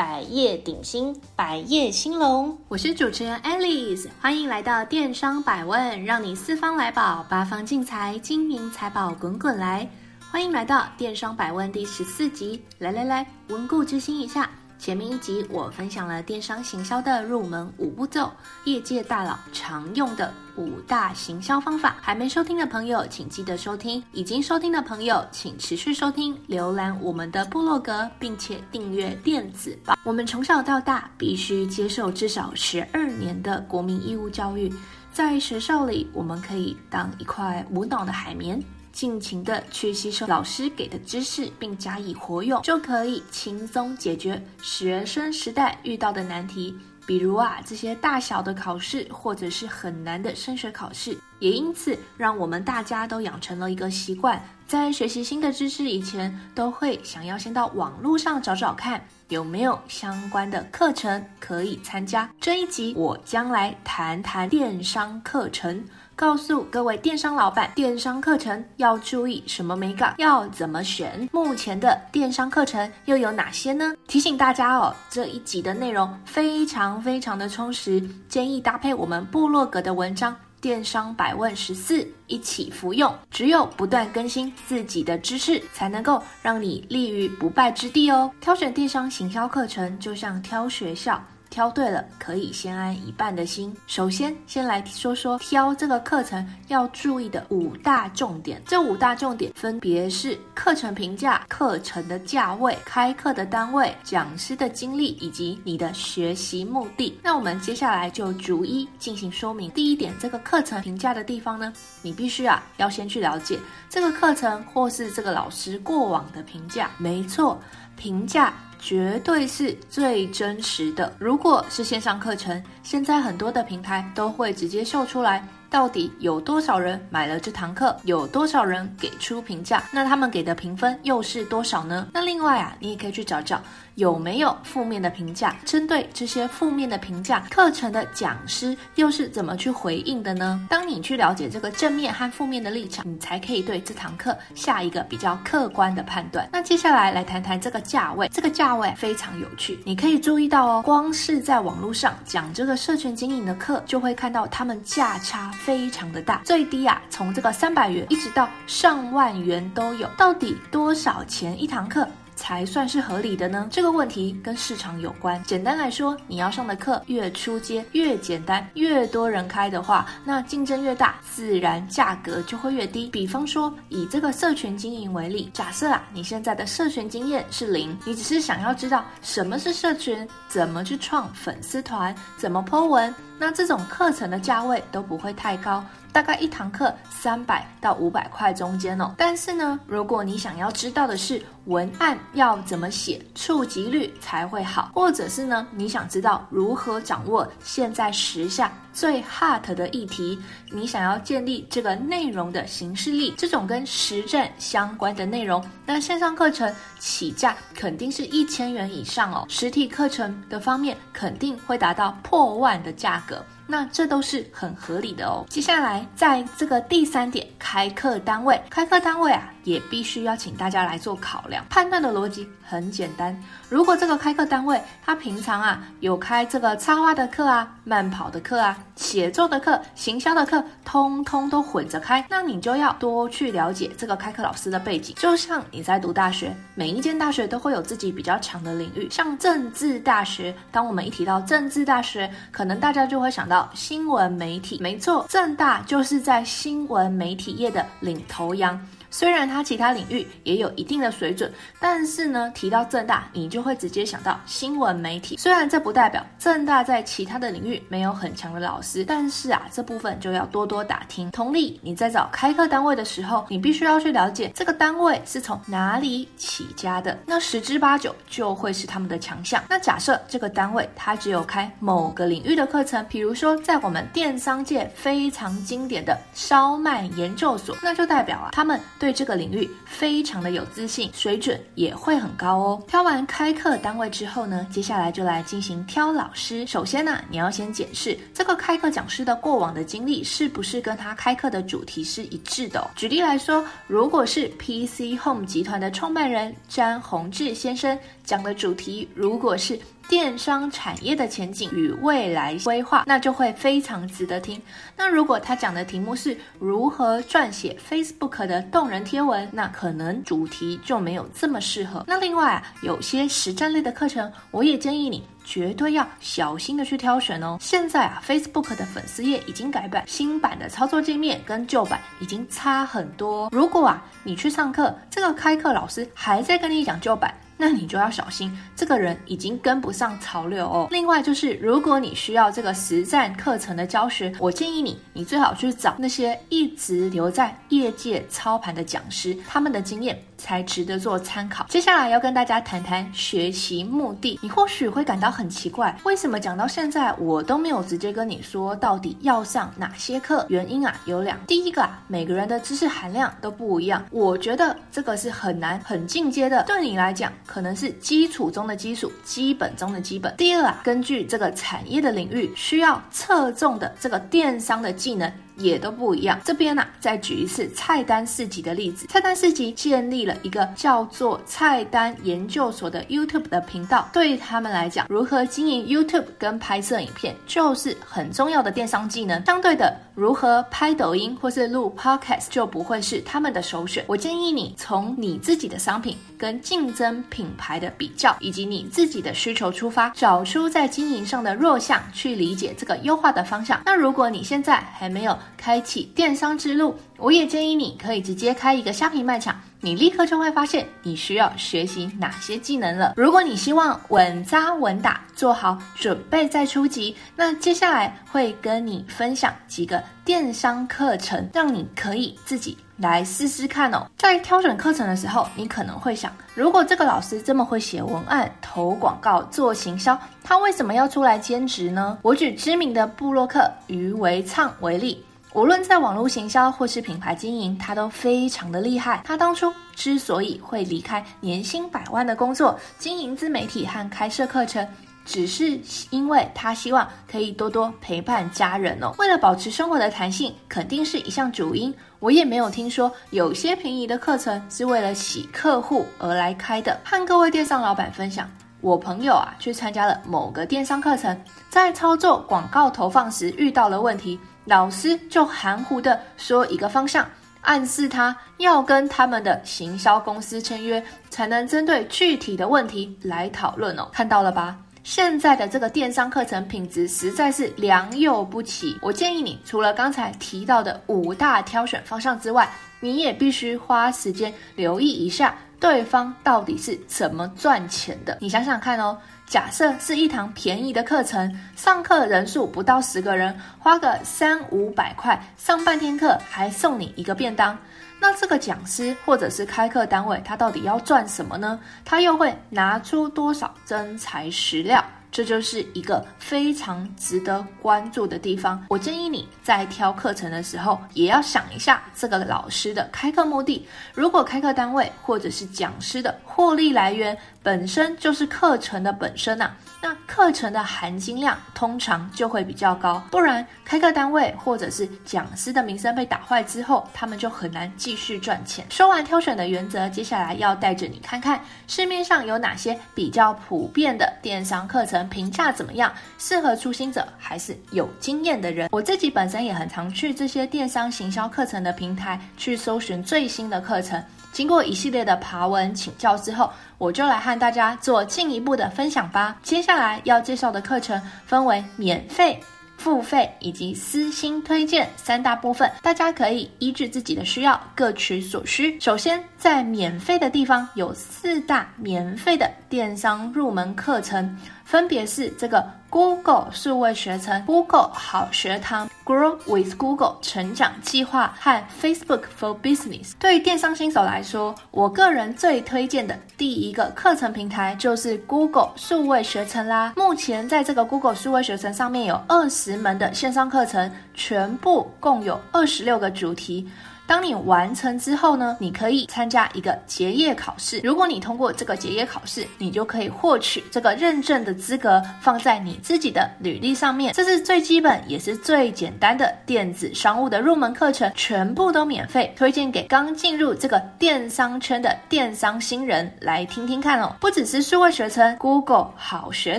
百业鼎新，百业兴隆。我是主持人 Alice，欢迎来到电商百问，让你四方来宝，八方进财，金银财宝滚滚来。欢迎来到电商百问第十四集，来来来，温故知新一下。前面一集我分享了电商行销的入门五步骤，业界大佬常用的五大行销方法。还没收听的朋友，请记得收听；已经收听的朋友，请持续收听。浏览我们的部落格，并且订阅电子报。我们从小到大必须接受至少十二年的国民义务教育，在学校里，我们可以当一块无脑的海绵。尽情的去吸收老师给的知识，并加以活用，就可以轻松解决学生时代遇到的难题。比如啊，这些大小的考试，或者是很难的升学考试，也因此让我们大家都养成了一个习惯，在学习新的知识以前，都会想要先到网络上找找看，有没有相关的课程可以参加。这一集我将来谈谈电商课程。告诉各位电商老板，电商课程要注意什么美感，要怎么选？目前的电商课程又有哪些呢？提醒大家哦，这一集的内容非常非常的充实，建议搭配我们部落格的文章《电商百问十四》一起服用。只有不断更新自己的知识，才能够让你立于不败之地哦。挑选电商行销课程，就像挑学校。挑对了，可以先安一半的心。首先，先来说说挑这个课程要注意的五大重点。这五大重点分别是课程评价、课程的价位、开课的单位、讲师的经历以及你的学习目的。那我们接下来就逐一进行说明。第一点，这个课程评价的地方呢，你必须啊要先去了解这个课程或是这个老师过往的评价。没错，评价。绝对是最真实的。如果是线上课程，现在很多的平台都会直接秀出来。到底有多少人买了这堂课？有多少人给出评价？那他们给的评分又是多少呢？那另外啊，你也可以去找找有没有负面的评价。针对这些负面的评价，课程的讲师又是怎么去回应的呢？当你去了解这个正面和负面的立场，你才可以对这堂课下一个比较客观的判断。那接下来来谈谈这个价位，这个价位非常有趣，你可以注意到哦，光是在网络上讲这个社群经营的课，就会看到他们价差。非常的大，最低啊，从这个三百元一直到上万元都有。到底多少钱一堂课才算是合理的呢？这个问题跟市场有关。简单来说，你要上的课越出街、越简单、越多人开的话，那竞争越大，自然价格就会越低。比方说，以这个社群经营为例，假设啊，你现在的社群经验是零，你只是想要知道什么是社群，怎么去创粉丝团，怎么 po 文。那这种课程的价位都不会太高，大概一堂课三百到五百块中间哦。但是呢，如果你想要知道的是文案要怎么写，触及率才会好，或者是呢，你想知道如何掌握现在时下最 hot 的议题，你想要建立这个内容的形式力，这种跟实战相关的内容，那线上课程起价肯定是一千元以上哦。实体课程的方面肯定会达到破万的价格。那这都是很合理的哦。接下来，在这个第三点，开课单位，开课单位啊，也必须要请大家来做考量。判断的逻辑很简单，如果这个开课单位他平常啊有开这个插花的课啊、慢跑的课啊、写作的课、行销的课，通通都混着开，那你就要多去了解这个开课老师的背景。就像你在读大学，每一间大学都会有自己比较强的领域，像政治大学，当我们一提到政治大学，可能大家就会想到。新闻媒体，没错，正大就是在新闻媒体业的领头羊。虽然它其他领域也有一定的水准，但是呢，提到正大，你就会直接想到新闻媒体。虽然这不代表正大在其他的领域没有很强的老师，但是啊，这部分就要多多打听。同理，你在找开课单位的时候，你必须要去了解这个单位是从哪里起家的，那十之八九就会是他们的强项。那假设这个单位它只有开某个领域的课程，比如说在我们电商界非常经典的烧麦研究所，那就代表啊，他们对这个领域非常的有自信，水准也会很高哦。挑完开课单位之后呢，接下来就来进行挑老师。首先呢，你要先检视这个开课讲师的过往的经历是不是跟他开课的主题是一致的哦。举例来说，如果是 PC Home 集团的创办人詹宏志先生讲的主题，如果是电商产业的前景与未来规划，那就会非常值得听。那如果他讲的题目是如何撰写 Facebook 的动人贴文，那可能主题就没有这么适合。那另外啊，有些实战类的课程，我也建议你绝对要小心的去挑选哦。现在啊，Facebook 的粉丝页已经改版，新版的操作界面跟旧版已经差很多。如果啊，你去上课，这个开课老师还在跟你讲旧版。那你就要小心，这个人已经跟不上潮流哦。另外就是，如果你需要这个实战课程的教学，我建议你，你最好去找那些一直留在业界操盘的讲师，他们的经验才值得做参考。接下来要跟大家谈谈学习目的。你或许会感到很奇怪，为什么讲到现在我都没有直接跟你说到底要上哪些课？原因啊有两，第一个啊，每个人的知识含量都不一样，我觉得这个是很难很进阶的，对你来讲。可能是基础中的基础，基本中的基本。第二啊，根据这个产业的领域，需要侧重的这个电商的技能。也都不一样。这边呢、再举一次菜单四级的例子。菜单四级建立了一个叫做“菜单研究所”的 YouTube 的频道。对于他们来讲，如何经营 YouTube 跟拍摄影片，就是很重要的电商技能。相对的，如何拍抖音或是录 Podcast 就不会是他们的首选。我建议你从你自己的商品跟竞争品牌的比较，以及你自己的需求出发，找出在经营上的弱项，去理解这个优化的方向。那如果你现在还没有，开启电商之路，我也建议你可以直接开一个虾皮卖场，你立刻就会发现你需要学习哪些技能了。如果你希望稳扎稳打，做好准备再出击，那接下来会跟你分享几个电商课程，让你可以自己来试试看哦。在挑选课程的时候，你可能会想，如果这个老师这么会写文案、投广告、做行销，他为什么要出来兼职呢？我举知名的部落客于维畅为例。无论在网络行销或是品牌经营，他都非常的厉害。他当初之所以会离开年薪百万的工作，经营自媒体和开设课程，只是因为他希望可以多多陪伴家人哦。为了保持生活的弹性，肯定是一项主因。我也没有听说有些便宜的课程是为了洗客户而来开的。和各位电商老板分享，我朋友啊去参加了某个电商课程，在操作广告投放时遇到了问题。老师就含糊的说一个方向，暗示他要跟他们的行销公司签约，才能针对具体的问题来讨论哦。看到了吧？现在的这个电商课程品质实在是良莠不齐。我建议你，除了刚才提到的五大挑选方向之外，你也必须花时间留意一下对方到底是怎么赚钱的。你想想看哦。假设是一堂便宜的课程，上课人数不到十个人，花个三五百块上半天课，还送你一个便当。那这个讲师或者是开课单位，他到底要赚什么呢？他又会拿出多少真材实料？这就是一个非常值得关注的地方。我建议你在挑课程的时候，也要想一下这个老师的开课目的。如果开课单位或者是讲师的获利来源本身就是课程的本身啊，那课程的含金量通常就会比较高。不然，开课单位或者是讲师的名声被打坏之后，他们就很难继续赚钱。说完挑选的原则，接下来要带着你看看市面上有哪些比较普遍的电商课程。评价怎么样？适合初心者还是有经验的人？我自己本身也很常去这些电商行销课程的平台去搜寻最新的课程。经过一系列的爬文请教之后，我就来和大家做进一步的分享吧。接下来要介绍的课程分为免费、付费以及私心推荐三大部分，大家可以依据自己的需要各取所需。首先，在免费的地方有四大免费的电商入门课程。分别是这个 Google 数位学程、Google 好学堂、Grow with Google 成长计划和 Facebook for Business。对于电商新手来说，我个人最推荐的第一个课程平台就是 Google 数位学程啦。目前在这个 Google 数位学程上面有二十门的线上课程，全部共有二十六个主题。当你完成之后呢，你可以参加一个结业考试。如果你通过这个结业考试，你就可以获取这个认证的资格，放在你自己的履历上面。这是最基本也是最简单的电子商务的入门课程，全部都免费，推荐给刚进入这个电商圈的电商新人来听听看哦。不只是数位学程，Google 好学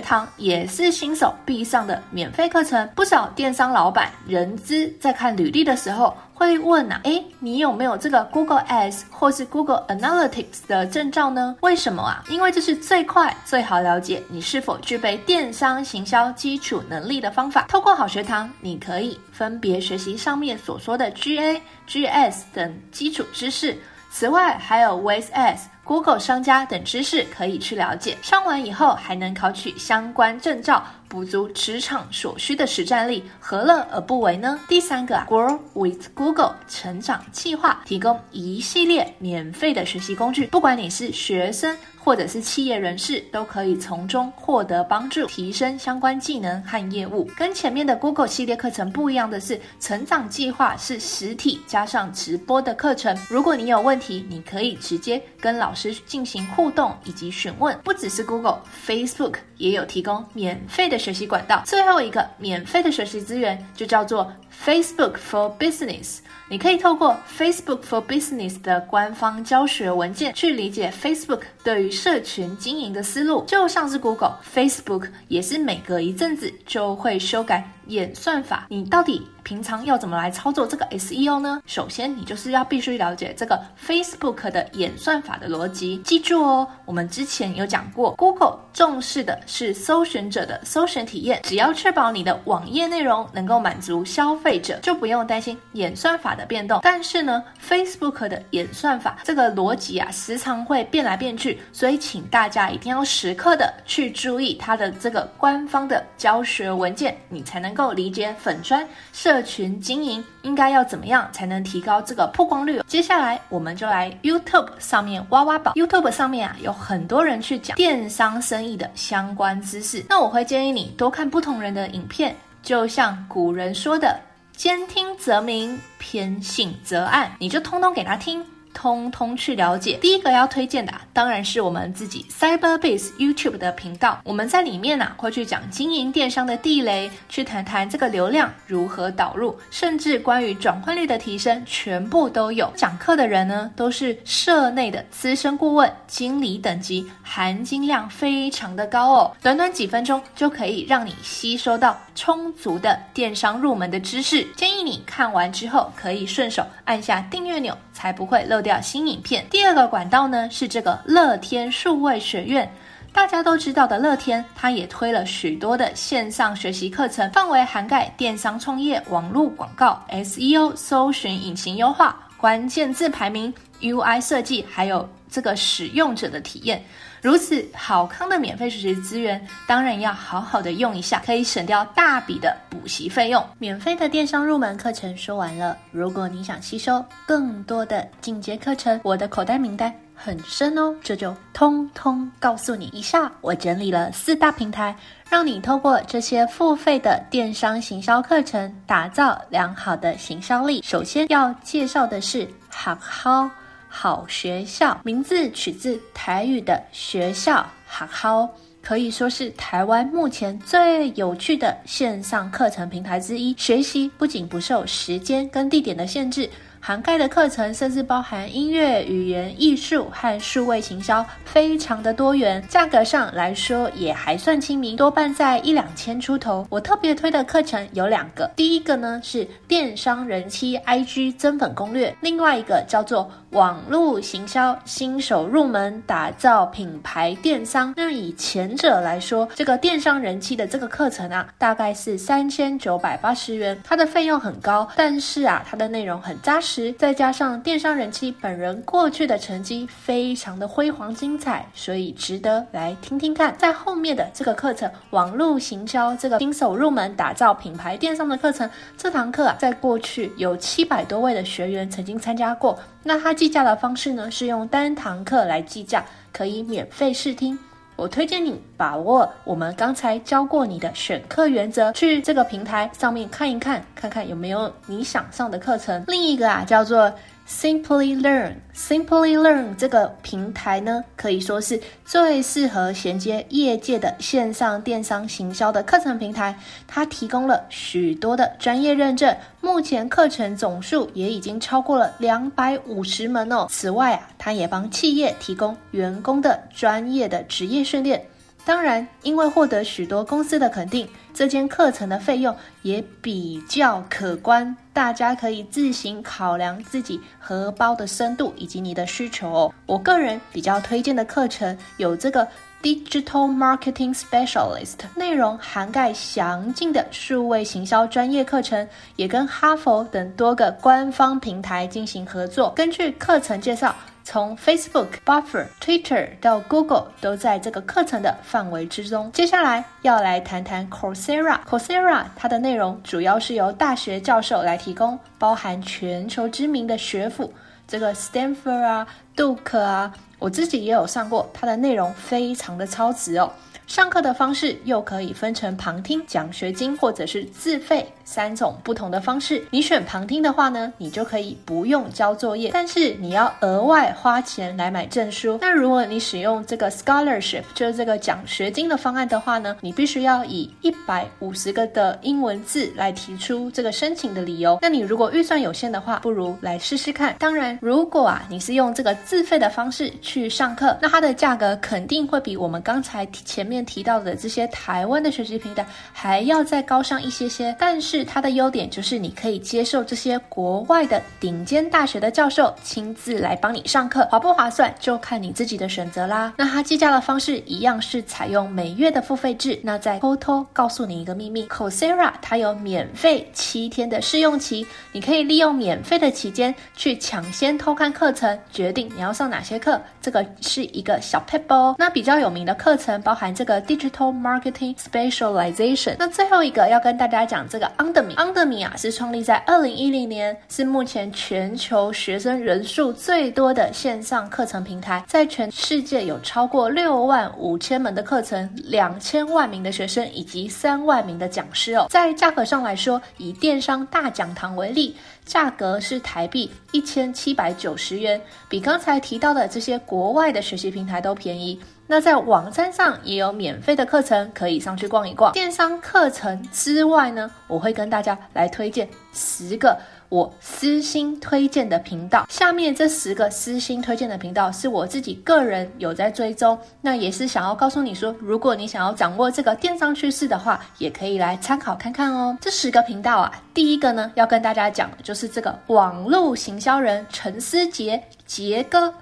堂也是新手必上的免费课程。不少电商老板、人资在看履历的时候，会问啊，哎，你有没有这个 Google Ads 或是 Google Analytics 的证照呢？为什么啊？因为这是最快、最好了解你是否具备电商行销基础能力的方法。透过好学堂，你可以分别学习上面所说的 GA、GS 等基础知识。此外，还有 Ways As。Google 商家等知识可以去了解，上完以后还能考取相关证照，补足职场所需的实战力，何乐而不为呢？第三个，Grow with Google 成长计划提供一系列免费的学习工具，不管你是学生，或者是企业人士都可以从中获得帮助，提升相关技能和业务。跟前面的 Google 系列课程不一样的是，成长计划是实体加上直播的课程。如果你有问题，你可以直接跟老师进行互动以及询问。不只是 Google，Facebook 也有提供免费的学习管道。最后一个免费的学习资源就叫做 Facebook for Business。你可以透过 Facebook for Business 的官方教学文件去理解 Facebook 对于社群经营的思路，就像是 Google，Facebook 也是每隔一阵子就会修改演算法。你到底平常要怎么来操作这个 SEO 呢？首先，你就是要必须了解这个 Facebook 的演算法的逻辑。记住哦，我们之前有讲过，Google 重视的是搜寻者的搜寻体验，只要确保你的网页内容能够满足消费者，就不用担心演算法的变动，但是呢，Facebook 的演算法这个逻辑啊，时常会变来变去，所以请大家一定要时刻的去注意它的这个官方的教学文件，你才能够理解粉专社群经营应该要怎么样才能提高这个曝光率。接下来我们就来 YouTube 上面挖挖宝，YouTube 上面啊有很多人去讲电商生意的相关知识，那我会建议你多看不同人的影片，就像古人说的。兼听则明，偏信则暗，你就通通给他听。通通去了解。第一个要推荐的，当然是我们自己 CyberBase YouTube 的频道。我们在里面呢，会去讲经营电商的地雷，去谈谈这个流量如何导入，甚至关于转换率的提升，全部都有。讲课的人呢，都是社内的资深顾问、经理等级，含金量非常的高哦。短短几分钟就可以让你吸收到充足的电商入门的知识。建议你看完之后，可以顺手按下订阅钮，才不会漏掉新影片。第二个管道呢，是这个乐天数位学院，大家都知道的乐天，它也推了许多的线上学习课程，范围涵盖电商创业、网络广告、SEO、搜寻引擎优化、关键字排名、UI 设计，还有这个使用者的体验。如此好康的免费学习资源，当然要好好的用一下，可以省掉大笔的补习费用。免费的电商入门课程说完了，如果你想吸收更多的进阶课程，我的口袋名单很深哦，这就通通告诉你一下。我整理了四大平台，让你透过这些付费的电商行销课程，打造良好的行销力。首先要介绍的是好好。好学校，名字取自台语的学校，好好，可以说是台湾目前最有趣的线上课程平台之一。学习不仅不受时间跟地点的限制，涵盖的课程甚至包含音乐、语言、艺术和数位行销，非常的多元。价格上来说也还算亲民，多半在一两千出头。我特别推的课程有两个，第一个呢是电商人妻 IG 增粉攻略，另外一个叫做网络行销新手入门，打造品牌电商。那以前者来说，这个电商人气的这个课程啊，大概是三千九百八十元，它的费用很高，但是啊，它的内容很扎实，再加上电商人妻本人过去的成绩非常的辉煌精彩，所以值得来听听看。在后面的这个课程，网络行销这个新手入门，打造品牌电商的课程，这堂课啊，在过去有七百多位的学员曾经参加过。那它计价的方式呢，是用单堂课来计价，可以免费试听。我推荐你把握我们刚才教过你的选课原则，去这个平台上面看一看，看看有没有你想上的课程。另一个啊，叫做。Simply Learn，Simply Learn 这个平台呢，可以说是最适合衔接业界的线上电商行销的课程平台。它提供了许多的专业认证，目前课程总数也已经超过了两百五十门哦。此外啊，它也帮企业提供员工的专业的职业训练。当然，因为获得许多公司的肯定，这间课程的费用也比较可观。大家可以自行考量自己荷包的深度以及你的需求哦。我个人比较推荐的课程有这个 Digital Marketing Specialist，内容涵盖详尽的数位行销专业课程，也跟哈佛等多个官方平台进行合作。根据课程介绍。从 Facebook、Buffer、Twitter 到 Google 都在这个课程的范围之中。接下来要来谈谈 Coursera。Coursera 它的内容主要是由大学教授来提供，包含全球知名的学府，这个 Stanford 啊、杜克啊，我自己也有上过，它的内容非常的超值哦。上课的方式又可以分成旁听、奖学金或者是自费三种不同的方式。你选旁听的话呢，你就可以不用交作业，但是你要额外花钱来买证书。那如果你使用这个 scholarship，就是这个奖学金的方案的话呢，你必须要以一百五十个的英文字来提出这个申请的理由。那你如果预算有限的话，不如来试试看。当然，如果啊你是用这个自费的方式去上课，那它的价格肯定会比我们刚才前面。面提到的这些台湾的学习平台还要再高上一些些，但是它的优点就是你可以接受这些国外的顶尖大学的教授亲自来帮你上课，划不划算就看你自己的选择啦。那它计价的方式一样是采用每月的付费制。那再偷偷告诉你一个秘密，Coursera 它有免费七天的试用期，你可以利用免费的期间去抢先偷看课程，决定你要上哪些课。这个是一个小撇步哦。那比较有名的课程包含这这个。Digital Marketing Specialization。那最后一个要跟大家讲这个 Udemy，Udemy 啊是创立在二零一零年，是目前全球学生人数最多的线上课程平台，在全世界有超过六万五千门的课程，两千万名的学生以及三万名的讲师哦。在价格上来说，以电商大讲堂为例，价格是台币一千七百九十元，比刚才提到的这些国外的学习平台都便宜。那在网站上也有免费的课程可以上去逛一逛。电商课程之外呢，我会跟大家来推荐十个我私心推荐的频道。下面这十个私心推荐的频道是我自己个人有在追踪，那也是想要告诉你说，如果你想要掌握这个电商趋势的话，也可以来参考看看哦。这十个频道啊，第一个呢要跟大家讲的就是这个网络行销人陈思杰杰哥。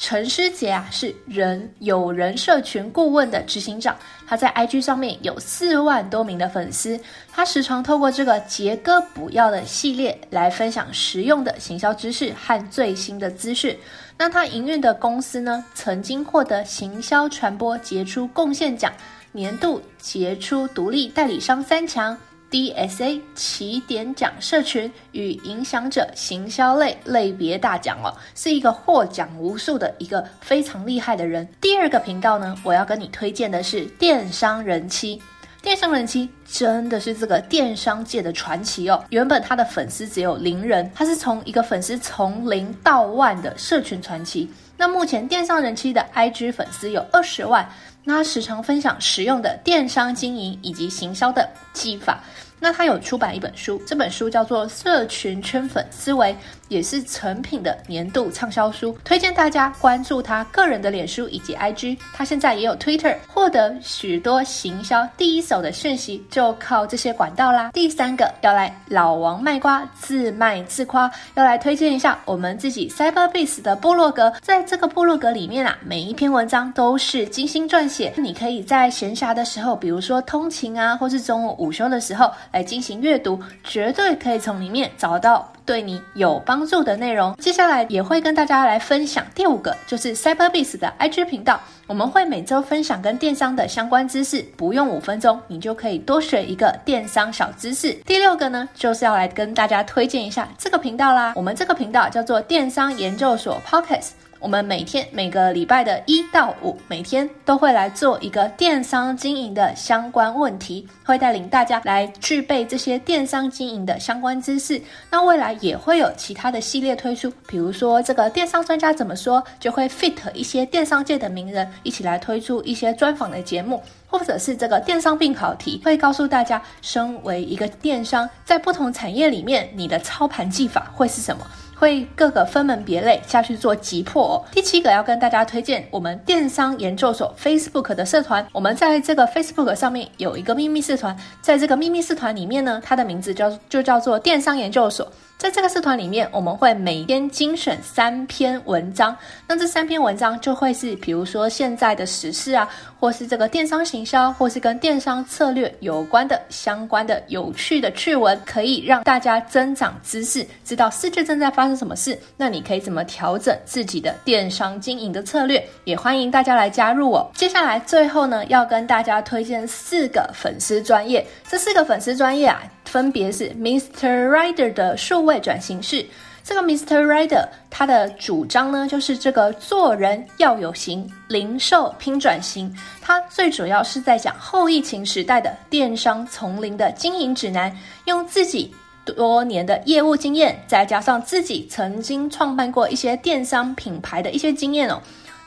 陈师杰啊，是人有人社群顾问的执行长，他在 IG 上面有四万多名的粉丝，他时常透过这个杰哥补药的系列来分享实用的行销知识和最新的资讯。那他营运的公司呢，曾经获得行销传播杰出贡献奖、年度杰出独立代理商三强。DSA 起点奖社群与影响者行销类类别大奖哦，是一个获奖无数的一个非常厉害的人。第二个频道呢，我要跟你推荐的是电商人妻。电商人妻真的是这个电商界的传奇哦。原本他的粉丝只有零人，他是从一个粉丝从零到万的社群传奇。那目前电商人妻的 IG 粉丝有二十万。他时常分享实用的电商经营以及行销的技法。那他有出版一本书，这本书叫做《社群圈粉思维》，也是成品的年度畅销书，推荐大家关注他个人的脸书以及 IG。他现在也有 Twitter，获得许多行销第一手的讯息，就靠这些管道啦。第三个要来老王卖瓜，自卖自夸，要来推荐一下我们自己 CyberBase 的部落格。在这个部落格里面啊，每一篇文章都是精心撰写，你可以在闲暇的时候，比如说通勤啊，或是中午午休的时候。来进行阅读，绝对可以从里面找到对你有帮助的内容。接下来也会跟大家来分享第五个，就是 Cyberbis 的 IG 频道。我们会每周分享跟电商的相关知识，不用五分钟，你就可以多学一个电商小知识。第六个呢，就是要来跟大家推荐一下这个频道啦。我们这个频道叫做电商研究所 Pocket。我们每天每个礼拜的一到五，每天都会来做一个电商经营的相关问题，会带领大家来具备这些电商经营的相关知识。那未来也会有其他的系列推出，比如说这个电商专家怎么说，就会 fit 一些电商界的名人一起来推出一些专访的节目，或者是这个电商病考题，会告诉大家，身为一个电商，在不同产业里面，你的操盘技法会是什么？会各个分门别类下去做急迫哦。第七个要跟大家推荐我们电商研究所 Facebook 的社团，我们在这个 Facebook 上面有一个秘密社团，在这个秘密社团里面呢，它的名字叫就叫做电商研究所。在这个社团里面，我们会每天精选三篇文章。那这三篇文章就会是，比如说现在的时事啊，或是这个电商行销，或是跟电商策略有关的相关的有趣的趣闻，可以让大家增长知识，知道世界正在发生什么事。那你可以怎么调整自己的电商经营的策略？也欢迎大家来加入哦。接下来最后呢，要跟大家推荐四个粉丝专业。这四个粉丝专业啊。分别是 Mr. Rider 的数位转型式。这个 Mr. Rider 他的主张呢，就是这个做人要有型，零售拼转型。他最主要是在讲后疫情时代的电商从零的经营指南，用自己多年的业务经验，再加上自己曾经创办过一些电商品牌的一些经验哦。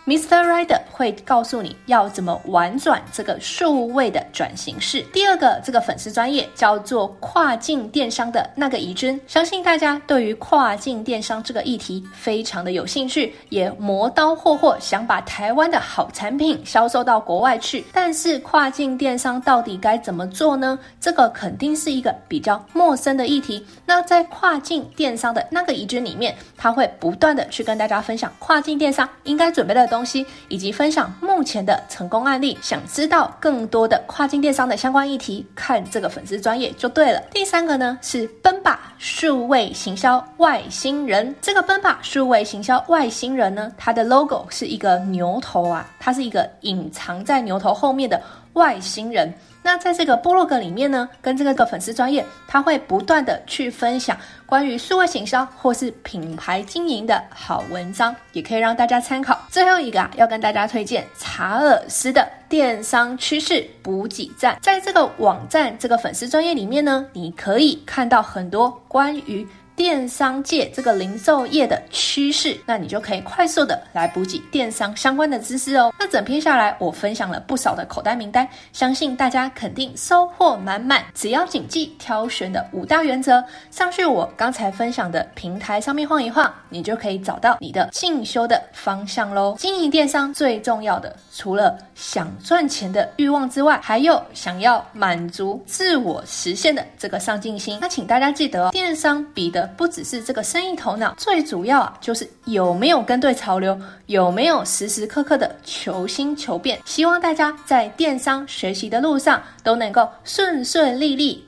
Mr. Rider 会告诉你要怎么玩转这个数位的转型式。第二个这个粉丝专业叫做跨境电商的那个怡君，相信大家对于跨境电商这个议题非常的有兴趣，也磨刀霍霍想把台湾的好产品销售到国外去。但是跨境电商到底该怎么做呢？这个肯定是一个比较陌生的议题。那在跨境电商的那个怡君里面，他会不断的去跟大家分享跨境电商应该准备的东西以及分享目前的成功案例，想知道更多的跨境电商的相关议题，看这个粉丝专业就对了。第三个呢是奔吧数位行销外星人，这个奔吧数位行销外星人呢，它的 logo 是一个牛头啊，它是一个隐藏在牛头后面的外星人。那在这个部落格里面呢，跟这个个粉丝专业，他会不断的去分享关于数位行销或是品牌经营的好文章，也可以让大家参考。最后一个啊，要跟大家推荐查尔斯的电商趋势补给站，在这个网站这个粉丝专业里面呢，你可以看到很多关于。电商界这个零售业的趋势，那你就可以快速的来补给电商相关的知识哦。那整篇下来，我分享了不少的口袋名单，相信大家肯定收获满满。只要谨记挑选的五大原则，上去我刚才分享的平台上面晃一晃，你就可以找到你的进修的方向喽。经营电商最重要的，除了想赚钱的欲望之外，还有想要满足自我实现的这个上进心。那请大家记得哦，电商比的不只是这个生意头脑，最主要啊，就是有没有跟对潮流，有没有时时刻刻的求新求变。希望大家在电商学习的路上都能够顺顺利利，